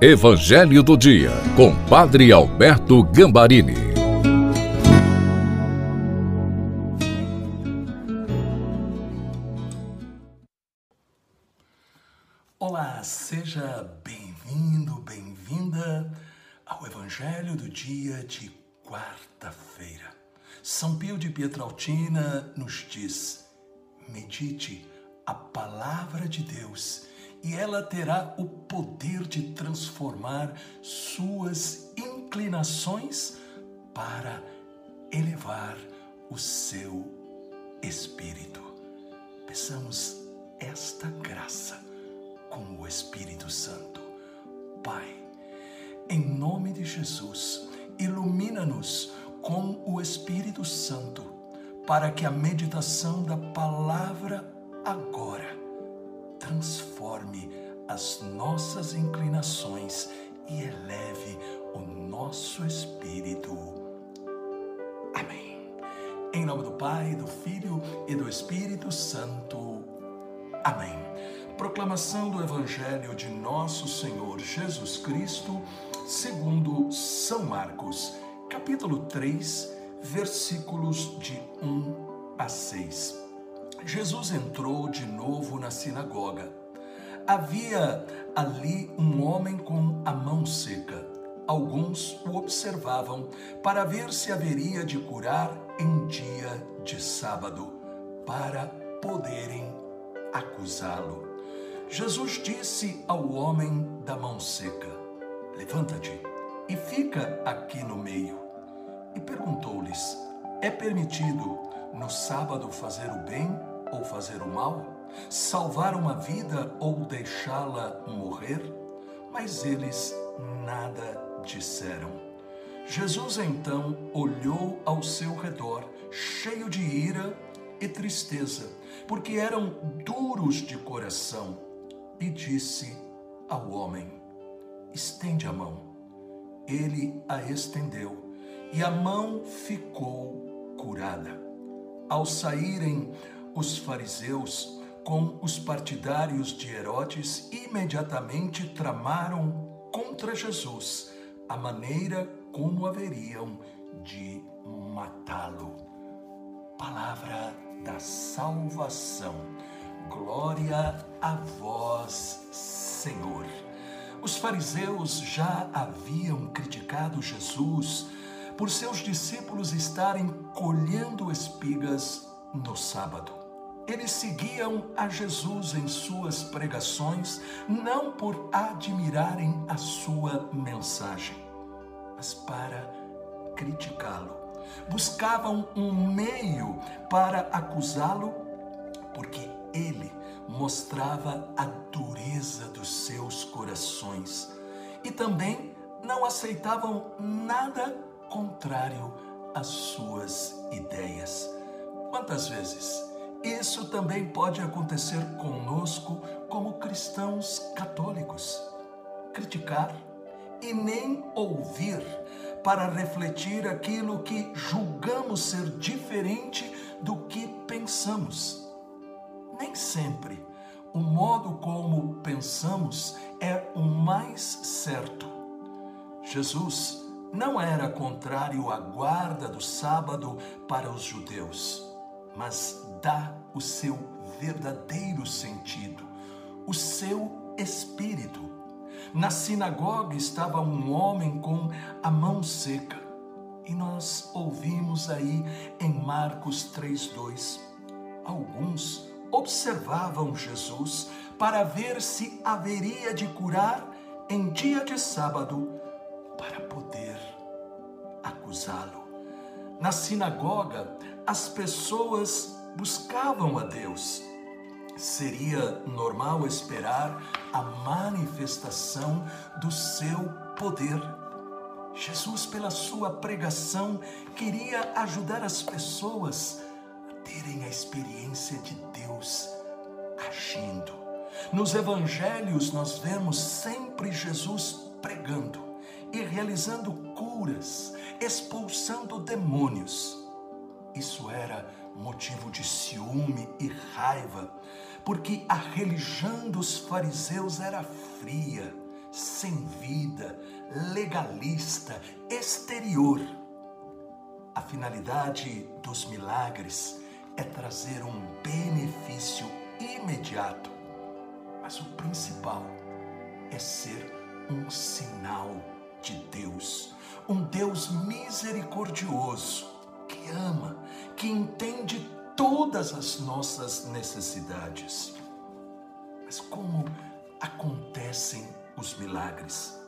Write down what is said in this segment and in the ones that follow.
Evangelho do Dia, com Padre Alberto Gambarini. Olá, seja bem-vindo, bem-vinda ao Evangelho do Dia de quarta-feira. São Pio de Pietraltina nos diz: medite a palavra de Deus e ela terá o poder de transformar suas inclinações para elevar o seu espírito. Peçamos esta graça com o Espírito Santo. Pai, em nome de Jesus, ilumina-nos com o Espírito Santo, para que a meditação da palavra agora transforme as nossas inclinações e eleve o nosso espírito. Amém. Em nome do Pai, do Filho e do Espírito Santo. Amém. Proclamação do Evangelho de Nosso Senhor Jesus Cristo, segundo São Marcos, capítulo 3, versículos de 1 a 6. Jesus entrou de novo na sinagoga. Havia ali um homem com a mão seca. Alguns o observavam para ver se haveria de curar em dia de sábado, para poderem acusá-lo. Jesus disse ao homem da mão seca: Levanta-te e fica aqui no meio. E perguntou-lhes: É permitido no sábado fazer o bem ou fazer o mal? Salvar uma vida ou deixá-la morrer? Mas eles nada disseram. Jesus então olhou ao seu redor, cheio de ira e tristeza, porque eram duros de coração, e disse ao homem: Estende a mão. Ele a estendeu, e a mão ficou curada. Ao saírem os fariseus com os partidários de Herodes imediatamente tramaram contra Jesus a maneira como haveriam de matá-lo. Palavra da salvação. Glória a vós, Senhor. Os fariseus já haviam criticado Jesus por seus discípulos estarem colhendo espigas no sábado. Eles seguiam a Jesus em suas pregações, não por admirarem a sua mensagem, mas para criticá-lo. Buscavam um meio para acusá-lo, porque ele mostrava a dureza dos seus corações e também não aceitavam nada contrário às suas ideias. Quantas vezes isso também pode acontecer conosco como cristãos católicos? Criticar e nem ouvir para refletir aquilo que julgamos ser diferente do que pensamos. Nem sempre o modo como pensamos é o mais certo. Jesus não era contrário à guarda do sábado para os judeus, mas dá o seu verdadeiro sentido, o seu espírito. Na sinagoga estava um homem com a mão seca. E nós ouvimos aí em Marcos 3:2. Alguns observavam Jesus para ver se haveria de curar em dia de sábado para poder acusá-lo. Na sinagoga, as pessoas buscavam a Deus. Seria normal esperar a manifestação do seu poder. Jesus, pela sua pregação, queria ajudar as pessoas a terem a experiência de Deus agindo. Nos evangelhos, nós vemos sempre Jesus pregando e realizando curas, expulsando demônios. Isso era motivo de ciúme e raiva, porque a religião dos fariseus era fria, sem vida, legalista, exterior. A finalidade dos milagres é trazer um benefício imediato, mas o principal é ser um sinal de Deus, um Deus misericordioso, que ama, que entende todas as nossas necessidades. Mas como acontecem os milagres?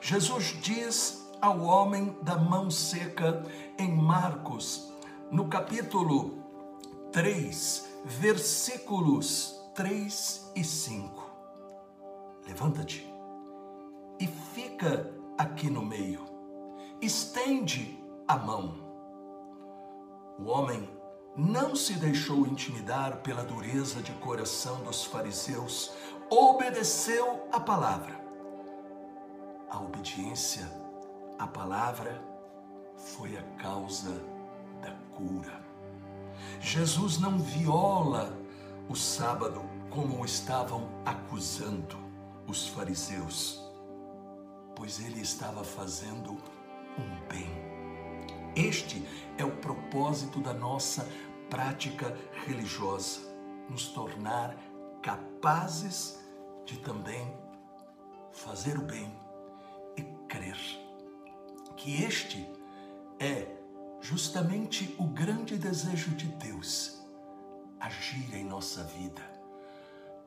Jesus diz ao homem da mão seca em Marcos, no capítulo 3, versículos 3 e 5. Levanta-te e fica aqui no meio. Estende a mão. O homem não se deixou intimidar pela dureza de coração dos fariseus, obedeceu a palavra. A obediência à palavra foi a causa da cura. Jesus não viola o sábado como estavam acusando os fariseus, pois ele estava fazendo um bem. Este é o propósito da nossa prática religiosa, nos tornar capazes de também fazer o bem e crer que este é justamente o grande desejo de Deus agir em nossa vida,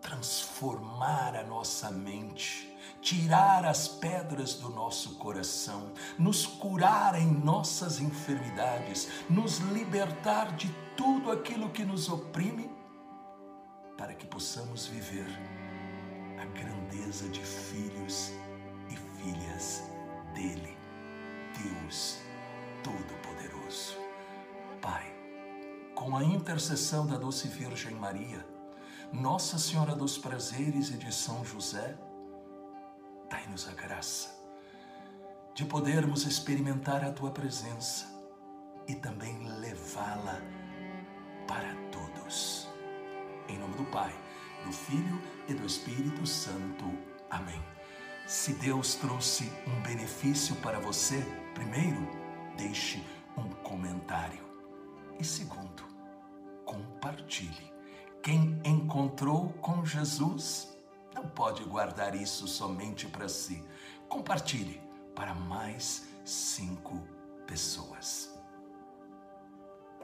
transformar a nossa mente, tirar as pedras do nosso coração, nos curar em nossas enfermidades, nos libertar de tudo aquilo que nos oprime, para que possamos viver a grandeza de filhos e filhas dele, Deus Todo-Poderoso. Pai, com a intercessão da doce Virgem Maria, Nossa Senhora dos Prazeres e de São José, dai-nos a graça de podermos experimentar a tua presença e também levá-la para todos. Em nome do Pai, do Filho e do Espírito Santo. Amém. Se Deus trouxe um benefício para você, primeiro, deixe um comentário. E segundo, compartilhe. Quem encontrou com Jesus não pode guardar isso somente para si. Compartilhe para mais cinco pessoas.